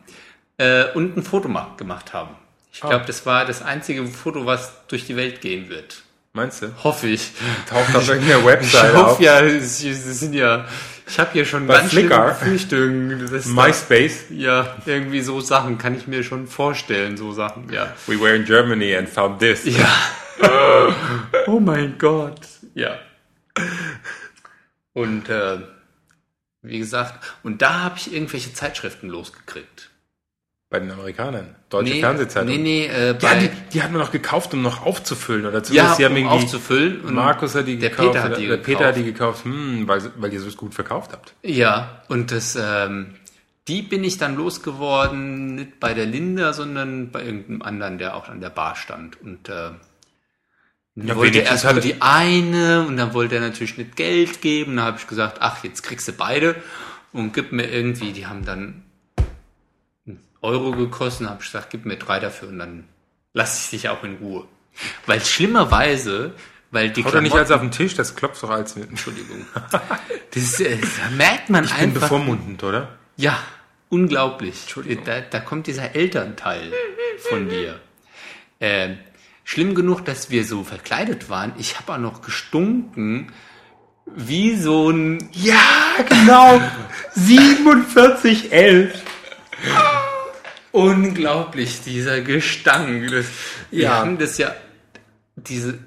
äh, und ein Foto ma- gemacht haben. Ich glaube, das war das einzige Foto, was durch die Welt gehen wird. Meinst du? Hoffe ich. Taucht auf irgendeiner Ich Website hoffe auf. ja, es, sind ja, Ich habe hier schon Bei ganz Flickr. Befürchtungen. MySpace. ja, irgendwie so Sachen kann ich mir schon vorstellen, so Sachen, ja. We were in Germany and found this. Ja. *laughs* oh mein Gott. Ja. Und äh, wie gesagt, und da habe ich irgendwelche Zeitschriften losgekriegt. Bei den Amerikanern. Deutsche Fernsehzeitung. Nee, nee, äh, Ja, bei, die, die hat man noch gekauft, um noch aufzufüllen. Oder ja, zumindest die haben um aufzufüllen. Und Markus hat die der gekauft. Peter hat die der gekauft. Peter hat die gekauft, hm, weil, weil ihr so gut verkauft habt. Ja, und das, ähm, die bin ich dann losgeworden, nicht bei der Linda, sondern bei irgendeinem anderen, der auch an der Bar stand. Und äh, Ja, wollte erst nur die eine und dann wollte er natürlich nicht Geld geben. Da habe ich gesagt, ach, jetzt kriegst du beide und gib mir irgendwie, die haben dann einen Euro gekostet. Habe ich gesagt, gib mir drei dafür und dann lass ich dich auch in Ruhe. Weil schlimmerweise, weil die Haut doch nicht als auf den Tisch, das klopft doch als mit. Entschuldigung. *laughs* Das, äh, da merkt man Ich bin einfach. bevormundend, oder? Ja, unglaublich. Da, da kommt dieser Elternteil von dir. Ähm, schlimm genug, dass wir so verkleidet waren. Ich habe auch noch gestunken wie so ein... Ja, *laughs* genau. 4711. Unglaublich, dieser Gestank. Das, wir Ja. haben das ja... Diese,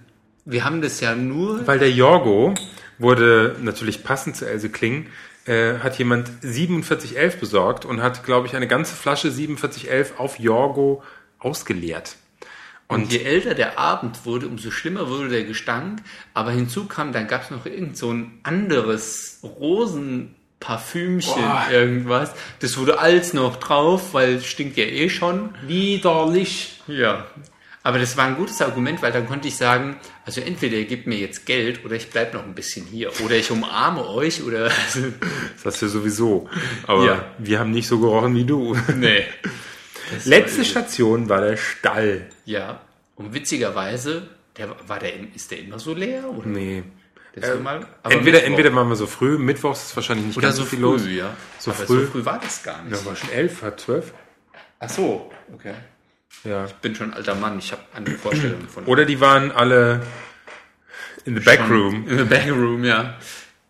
wir haben das ja nur... Weil der Jorgo wurde natürlich passend zu Else Kling, äh, hat jemand 4711 besorgt und hat, glaube ich, eine ganze Flasche 4711 auf Jorgo ausgeleert. Und je älter der Abend wurde, umso schlimmer wurde der Gestank. Aber hinzu kam, dann gab es noch irgend so ein anderes Rosenparfümchen, Boah. irgendwas. Das wurde alles noch drauf, weil es stinkt ja eh schon. Widerlich. Ja. Aber das war ein gutes Argument, weil dann konnte ich sagen, also entweder ihr gebt mir jetzt Geld oder ich bleib noch ein bisschen hier. Oder ich umarme euch oder... Das hast du sowieso. Aber Ja. wir haben nicht so gerochen wie du. nee. Letzte Station war der Stall. Ja. Und witzigerweise, der, war der, ist der immer so leer? Oder? Nee. War mal, Entweder, Mittwoch. entweder waren wir so früh, mittwochs ist wahrscheinlich nicht Oder ganz so viel früh, los. ja. So Aber früh. so früh war das gar nicht. Ja, war schon elf, halb zwölf. Ach so, okay. Ja. Ich bin schon ein alter Mann, ich habe eine Vorstellung *clears throat* von. Oder die waren alle in the backroom. In the backroom, ja.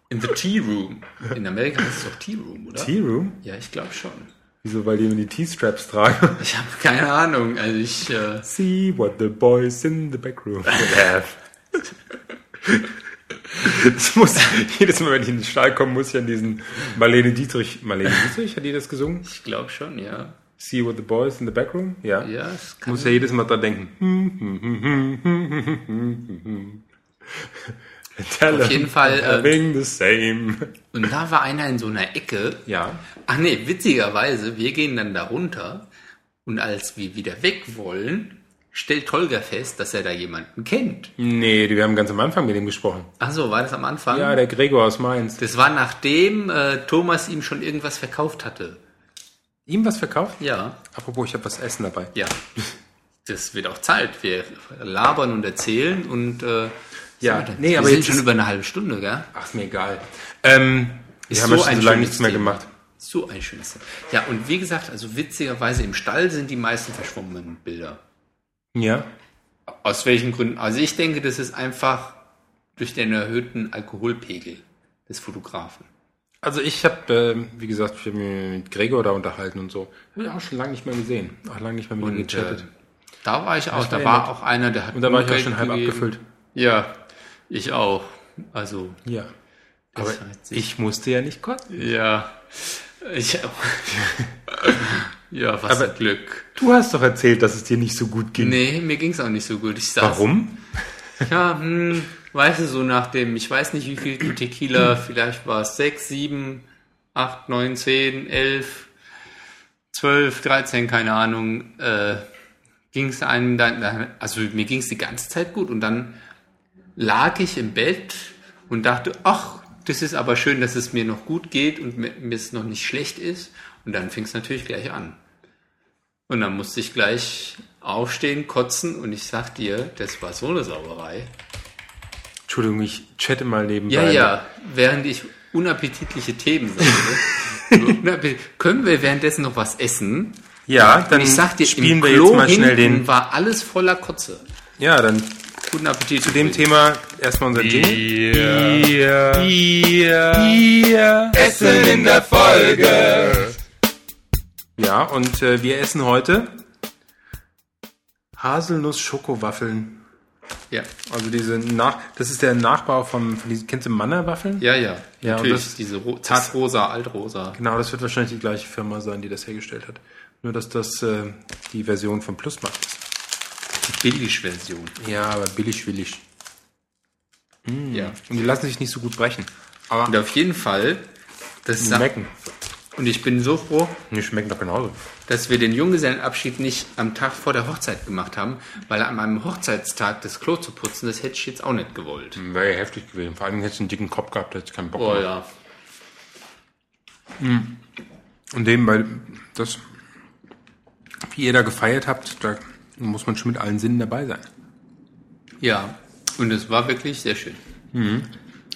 In the tea room. In Amerika heißt es doch Tea Room, oder? Tea Room? Ja, ich glaube schon. Wieso? Weil die immer die T-Straps tragen. Ich habe keine Ahnung. Also ich, äh, See what the boys in the backroom *laughs* have. Das muss, jedes Mal, wenn ich in den Stall komme, muss ich an diesen Marlene Dietrich, Marlene Dietrich, hat die das gesungen? ich glaube schon, ja. See what the boys in the backroom? Ja. Ja, es kann Muss ja jedes Mal dran denken. *laughs* Tell Auf jeden Fall, Having the same. Und da war einer in so einer Ecke. Ja. Ach nee, witzigerweise, wir gehen dann da runter und als wir wieder weg wollen, stellt Holger fest, dass er da jemanden kennt. Nee, wir haben ganz am Anfang mit ihm gesprochen. Ach so, war das am Anfang? Ja, der Gregor aus Mainz. Das war nachdem äh, Thomas ihm schon irgendwas verkauft hatte. Ihm was verkauft? Ja, Apropos, ich habe was Essen dabei. ja. Das wird auch Zeit. Wir labern und erzählen und äh, Ja, so, nee, wir aber sind jetzt schon über eine halbe Stunde, gell? Ach, ist mir egal. Ähm, wir Ist ja so schon ein so lange schönes nichts mehr Thema. gemacht. So ein schönes Thema. Ja, und wie gesagt, also witzigerweise im Stall sind die meisten verschwommenen Bilder. Ja. Aus welchen Gründen? Also ich denke, das ist einfach durch den erhöhten Alkoholpegel des Fotografen. Also ich habe, ähm, wie gesagt, ich habe mich mit Gregor da unterhalten und so. Hab ich auch schon lange nicht mehr gesehen. Auch lange nicht mehr mit ihm Und gechattet. äh, da war ich auch, da ja war auch einer, der hat und da war ich auch schon halb abgefüllt. Ja, ich auch. Also, Ja. Aber ich- musste ja nicht kotzen. ja, ich auch. *laughs* ja, was Aber- ein Glück. Du hast doch erzählt, dass es dir nicht so gut ging. Nee, mir ging's auch nicht so gut. Ich saß, Warum? Ja, hm, weißt du, so nach dem, ich weiß nicht wie viel Tequila, vielleicht war es 6, 7, 8, 9, 10, 11, 12, 13, keine Ahnung, äh, ging es einem dann- also mir ging es die ganze Zeit gut und dann lag ich im Bett und dachte, ach, das ist aber schön, dass es mir noch gut geht und mir, mir es noch nicht schlecht ist und dann fing es natürlich gleich an. Und dann musste ich gleich aufstehen, kotzen und ich sag dir, das war so eine Sauerei. Entschuldigung, ich chatte mal nebenbei. Ja, ja, während ich unappetitliche Themen sage. *laughs* Können wir währenddessen noch was essen? Ja, dann Und ich sag dir, spielen im wir Klo jetzt mal schnell den. war alles voller Kotze. Ja, dann Guten Appetit. Zu dem Thema erstmal unser Jingle. Essen in der Folge. Ja, und äh, wir essen heute Haselnuss-Schokowaffeln. Ja. Also diese nach, das ist der Nachbau vom, von diesen, kennst du Manna-Waffeln? Ja, ja. Ja, Natürlich, und das- diese ro zartrosa, altrosa. Genau, das wird wahrscheinlich die gleiche Firma sein, die das hergestellt hat. Nur, dass das äh, die Version von Plusmarkt ist. Die Billig-Version. Ja, aber billig, willig. Ja. Und die lassen sich nicht so gut brechen. Aber Und auf jeden Fall, das schmecken. und ich bin so froh, Die schmecken doch genauso. dass wir den Junggesellenabschied nicht am Tag vor der Hochzeit gemacht haben, weil an meinem Hochzeitstag das Klo zu putzen, das hätte ich jetzt auch nicht gewollt. Wäre ja heftig gewesen. Vor allem hättest du einen dicken Kopf gehabt, hättest keinen Bock Oh ja. Und dem, weil das, wie ihr da gefeiert habt, da muss man schon mit allen Sinnen dabei sein. Ja, und es war wirklich sehr schön.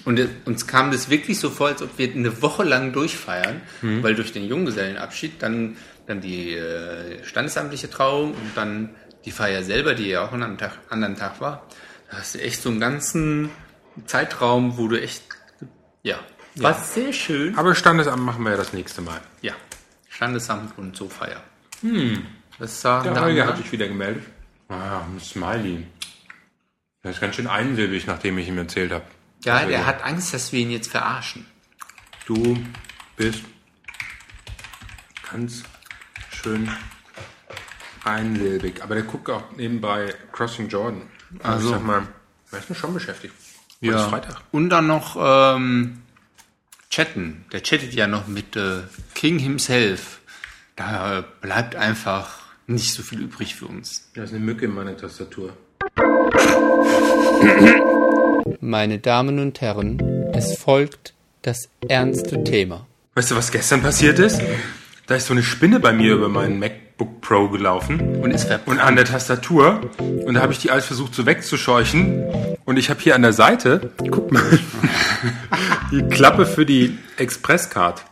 Und es, uns kam das wirklich so vor, als ob wir eine Woche lang durchfeiern, weil durch den Junggesellenabschied dann, dann die äh, standesamtliche Trauung und dann die Feier selber, die ja auch an einem Tag, anderen Tag war, da hast du echt so einen ganzen Zeitraum, wo du echt, ja, war sehr schön. Aber Standesamt machen wir ja das nächste Mal. Ja, Standesamt und so Feier. Das sah Der Holger hat sich wieder gemeldet. Ah, ein Smiley. Das ist ganz schön einsilbig, nachdem ich ihm erzählt habe. ja, Also, der hat Angst, dass wir ihn jetzt verarschen. Du bist ganz schön einsilbig. Aber der guckt auch nebenbei Crossing Jordan. Also, Also. ich sag mal, er ist mir schon beschäftigt. Heute ist Freitag. Und dann noch ähm, chatten. Der chattet ja noch mit äh, King himself. Da bleibt einfach nicht so viel übrig für uns. Da ist eine Mücke in meiner Tastatur. Meine Damen und Herren, es folgt das ernste Thema. Weißt du, was gestern passiert ist? Da ist so eine Spinne bei mir über meinen MacBook Pro gelaufen. Und ist verbrannt. und an der Tastatur. Und da habe ich die alles versucht so wegzuscheuchen. Und ich habe hier an der Seite, guck mal, *laughs* die Klappe für die Expresscard.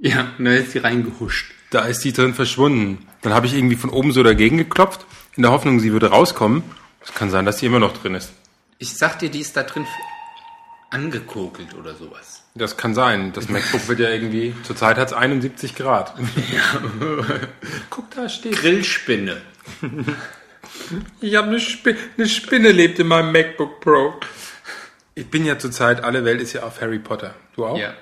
Ja, und da ist sie reingehuscht. Da ist die drin verschwunden. Dann habe ich irgendwie von oben so dagegen geklopft, in der Hoffnung, sie würde rauskommen. Es kann sein, dass die immer noch drin ist. Ich sag dir, die ist da drin angekokelt oder sowas. Das kann sein. Das MacBook wird ja irgendwie, zurzeit hat es 71 Grad. *laughs* Guck, da steht. Grillspinne. Ich habe eine, Spi eine Spinne lebt in meinem MacBook Pro. Ich bin ja zurzeit, alle Welt ist ja auf Harry Potter. Du auch? Ja.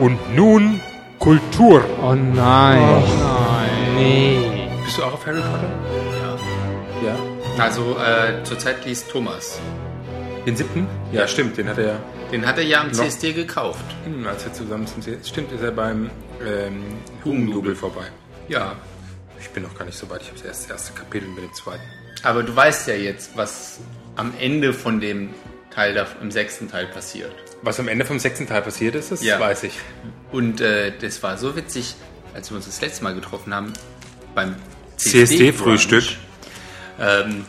Und nun Kultur. Oh nein. nein. Nee. Bist du auch auf Harry Potter? Ja. Ja. Also äh, zurzeit liest Thomas. Den siebten? Ja, stimmt, den hat er ja, Den hat er ja am CSD gekauft. hm, als wir zusammen zum See- Stimmt, ist er beim ähm, Hugendubel vorbei. Ja. Ich bin noch gar nicht so weit, ich habe erst das erste Kapitel mit dem zweiten. Aber du weißt ja jetzt, was am Ende von dem Teil, da, im sechsten Teil passiert. Was am Ende vom sechsten Teil passiert ist, das Ja. weiß ich. Und äh, das war so witzig, als wir uns das letzte Mal getroffen haben, beim CSD-Frühstück. Ähm,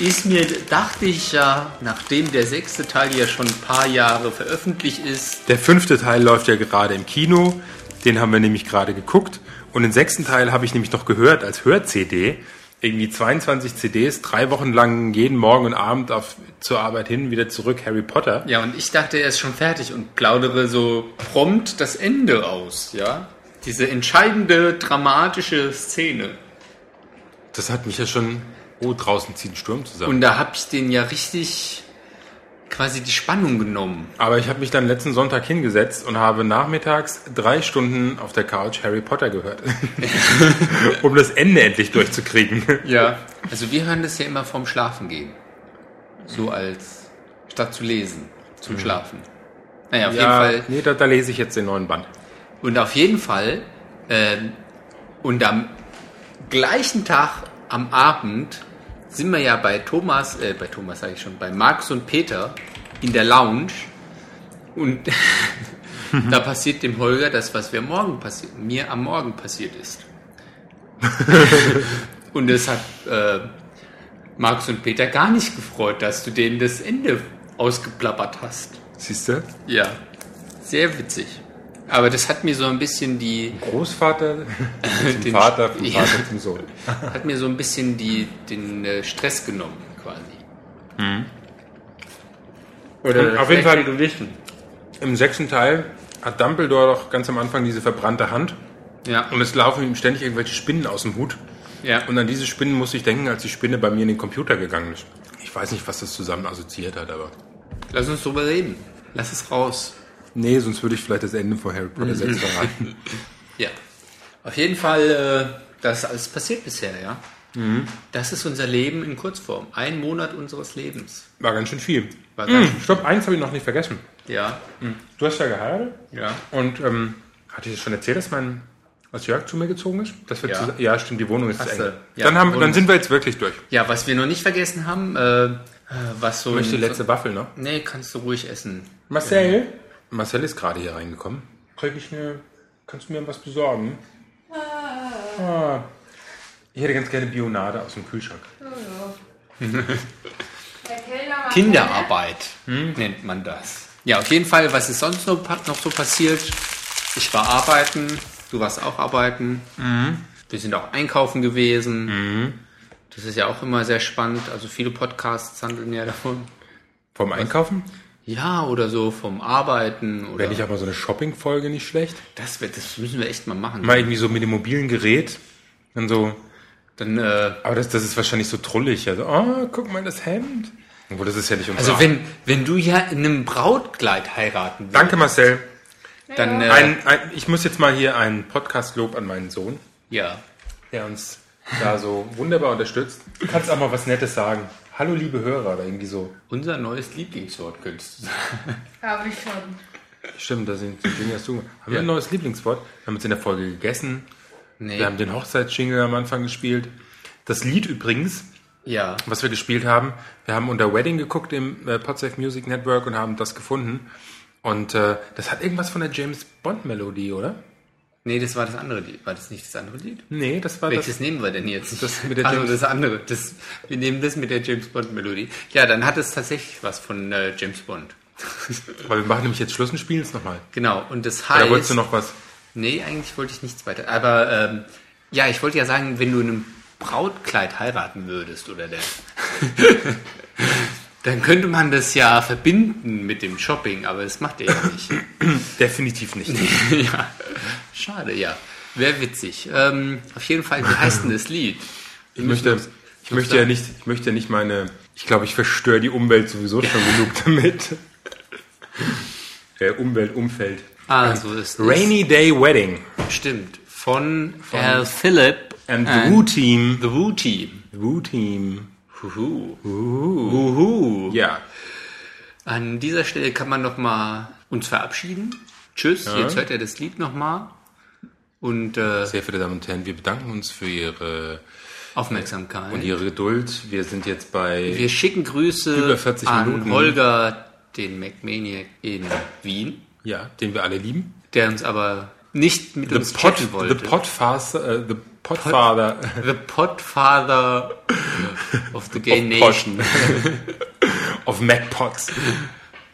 ist mir, dachte ich ja, nachdem der sechste Teil ja schon ein paar Jahre veröffentlicht ist, Der fünfte Teil läuft ja gerade im Kino. Den haben wir nämlich gerade geguckt. Und den sechsten Teil habe ich nämlich noch gehört als Hör-CD. Irgendwie 22 CDs, drei Wochen lang jeden Morgen und Abend auf, zur Arbeit hin, wieder zurück, Harry Potter. ja, und ich dachte, er ist schon fertig und plaudere so prompt das Ende aus, ja. Diese entscheidende, dramatische Szene. Das hat mich ja schon. Oh, draußen zieht ein Sturm zusammen. Und da habe ich den ja richtig quasi die Spannung genommen. Aber ich habe mich dann letzten Sonntag hingesetzt und habe nachmittags drei Stunden auf der Couch Harry Potter gehört. *laughs* um das Ende endlich durchzukriegen. Ja. Also wir hören das ja immer vorm Schlafen gehen. So als statt zu lesen, zum Schlafen. Naja, auf jeden Fall. nee, da, da lese ich jetzt den neuen Band. Und auf jeden Fall, ähm, und am gleichen Tag am Abend sind wir ja bei Thomas, äh, bei Thomas sage ich schon, bei Markus und Peter in der Lounge und *laughs* da passiert dem Holger das, was wir morgen passiert, mir am Morgen passiert ist. *laughs* und es hat äh, Markus und Peter gar nicht gefreut, dass du denen das Ende ausgeplappert hast. Siehst du? Ja, sehr witzig. Aber das hat mir so ein bisschen die, Großvater *laughs* zum Den- Vater, vom Ja. Vater zum Sohn. *laughs* hat mir so ein bisschen die, den äh, Stress genommen, quasi. Oder Auf jeden Fall- gewichen. Im sechsten Teil hat Dumbledore doch ganz am Anfang diese verbrannte Hand Ja, und es laufen ihm ständig irgendwelche Spinnen aus dem Hut. ja. Und an diese Spinnen muss ich denken, als die Spinne bei mir in den Computer gegangen ist. Ich weiß nicht, was das zusammen assoziiert hat, aber. Lass uns drüber reden. Lass es raus. Nee, sonst würde ich vielleicht das Ende von Harry Potter 6 verraten. *laughs* Ja. Auf jeden Fall, äh, das ist alles passiert bisher, ja. Das ist unser Leben in Kurzform. Ein Monat unseres Lebens. War ganz schön viel. War ganz Hm, stopp, eins habe ich noch nicht vergessen. Ja, Du hast ja geheiratet ja. und ähm, hatte ich das schon erzählt, dass mein als Jörg zu mir gezogen ist? Dass wir Ja. zusammen- ja, stimmt, die Wohnung ist Hast zu eng. ja, dann, haben, dann sind wir jetzt wirklich durch. Ja, was wir noch nicht vergessen haben, äh, äh, was so. Ich möchte die letzte Waffel noch. Nee, kannst du ruhig essen. Marcel? Marcel ist gerade hier reingekommen. Krieg ich eine. Kannst du mir was besorgen? Ah. Ich hätte ganz gerne Bionade aus dem Kühlschrank. Kinderarbeit nennt man das. Ja, auf jeden Fall, was ist sonst noch, noch so passiert? Ich war arbeiten, du warst auch arbeiten. Wir sind auch einkaufen gewesen. Das ist ja auch immer sehr spannend. Also viele Podcasts handeln ja davon. Vom Einkaufen? Ja, oder so vom Arbeiten oder Wäre nicht auch mal so eine Shopping-Folge nicht schlecht? das, wird, das müssen wir echt mal machen. Mal irgendwie so mit dem mobilen Gerät. Dann so. Dann, äh, Aber das, das ist wahrscheinlich so trullig. Also, oh, guck mal das Hemd. Obwohl, das ist ja nicht unser. also wenn, wenn du ja in einem Brautkleid heiraten willst, Danke, Marcel. dann äh, Ein, ein, ich muss jetzt mal hier ein Podcast-Lob an meinen Sohn, ja. der uns da so wunderbar unterstützt. Du kannst auch mal was Nettes sagen. Hallo, liebe Hörer, oder irgendwie so. Unser neues Lieblingswort könntest du sagen. Habe ich schon. Stimmt, da sind die Dinge, hast du. Haben wir ein neues Lieblingswort? Wir haben jetzt in der Folge gegessen. Nee. Wir haben den Hochzeitsjingle am Anfang gespielt. Das Lied übrigens, Ja. was wir gespielt haben, wir haben unter Wedding geguckt im äh, Podsafe Music Network und haben das gefunden. Und äh, das hat irgendwas von der James Bond Melodie, oder? Nee, das war das andere Lied. War das nicht das andere Lied? Nee, das war Welches das. nehmen wir denn jetzt? Das mit der *laughs* also James- das andere. Das, wir nehmen das mit der James Bond Melodie. Ja, dann hat es tatsächlich was von äh, James Bond. *laughs* Weil wir machen nämlich jetzt Schluss und spielen es nochmal. Genau. Und das Oder heißt. wolltest du noch was? Nee, eigentlich wollte ich nichts weiter. Aber ähm, ja, ich wollte ja sagen, wenn du in einem Brautkleid heiraten würdest oder der, *laughs* dann könnte man das ja verbinden mit dem Shopping, aber das macht ihr ja nicht. *clears throat* Definitiv nicht. *laughs* ja, schade, ja. Wäre witzig. Ähm, auf jeden Fall, wie heißt denn das Lied? Ich möchte, ich möchte ja nicht, ich möchte ja nicht meine, ich glaube, ich verstöre die Umwelt sowieso *laughs* schon genug damit. äh, Umwelt, Umfeld. Ah, so ist. Rainy Day Wedding. Stimmt. Von, Al Philip And the Woo Team. The Woo Team. Woo Team. Huhu. Huhu. Ja. An dieser Stelle kann man noch mal uns verabschieden. Tschüss, jetzt hört ihr das Lied noch mal. Und äh, Sehr verehrte Damen und Herren, wir bedanken uns für Ihre, Aufmerksamkeit. und Ihre Geduld. Wir sind jetzt bei, Wir schicken Grüße Über 40 an Minuten. Holger, den MacManiac in Wien, ja, den wir alle lieben. der uns aber nicht mit The, uns Pod, chatten the wollte. Podfather, äh, the Podfather, The Podfather of the Gay Of. Nation. *laughs* of MacPods.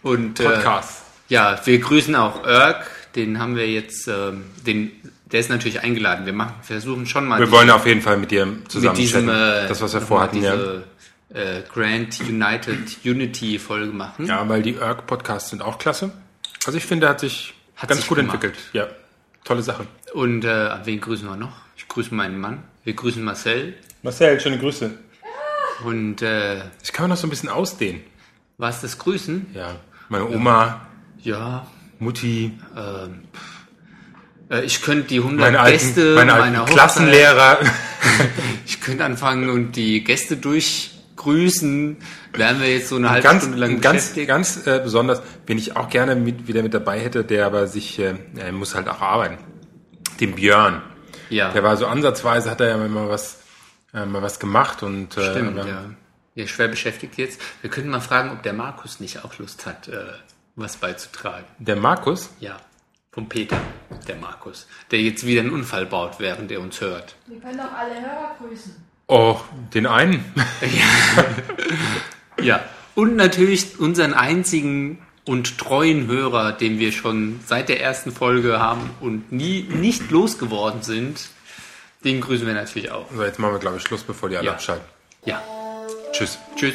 Und äh, Podcast. ja, wir grüßen auch Irk, den haben wir jetzt, ähm, den, der ist natürlich eingeladen. Wir machen, versuchen schon mal Wir wollen auf jeden Fall mit dir zusammen mit diesem, chatten. äh, das, was wir vorhatten, ja. diese, äh, Grand United Unity Folge machen. Ja, weil die Erg-Podcasts sind auch klasse. Also ich finde, er hat sich Hat ganz sich gut gemacht. entwickelt. Ja, tolle Sache. Und äh, wen grüßen wir noch? Ich grüße meinen Mann. Wir grüßen Marcel. Marcel, schöne Grüße. Und äh, Ich kann man noch so ein bisschen ausdehnen. was das Grüßen? Ja, meine Oma, Ja. Mutti, Äh, ich könnte die 100 meine alten, Gäste meine meiner Klassenlehrer. *laughs* *laughs* Ich könnte anfangen und die Gäste durchgrüßen. Wären wir jetzt so eine halbe ganz, Stunde lang ganz, beschäftigt. ganz äh, besonders, wen ich auch gerne mit, wieder mit dabei hätte, der aber sich, äh, er muss halt auch arbeiten. Den Björn. ja, Der war so ansatzweise, hat er ja mal was, äh, mal was gemacht und äh, stimmt, aber- ja. Ja, schwer beschäftigt jetzt. Wir könnten mal fragen, ob der Markus nicht auch Lust hat, äh, was beizutragen. der Markus, Ja, vom Peter, der Markus, der jetzt wieder einen Unfall baut, während er uns hört. Wir können doch alle Hörer grüßen. Oh, den einen. *laughs* Ja, und natürlich unseren einzigen und treuen Hörer, den wir schon seit der ersten Folge haben und nie nicht losgeworden sind, den grüßen wir natürlich auch. So, jetzt machen wir, glaube ich, Schluss, bevor die alle Ja. abschalten. Ja, Tschüss. tschüss.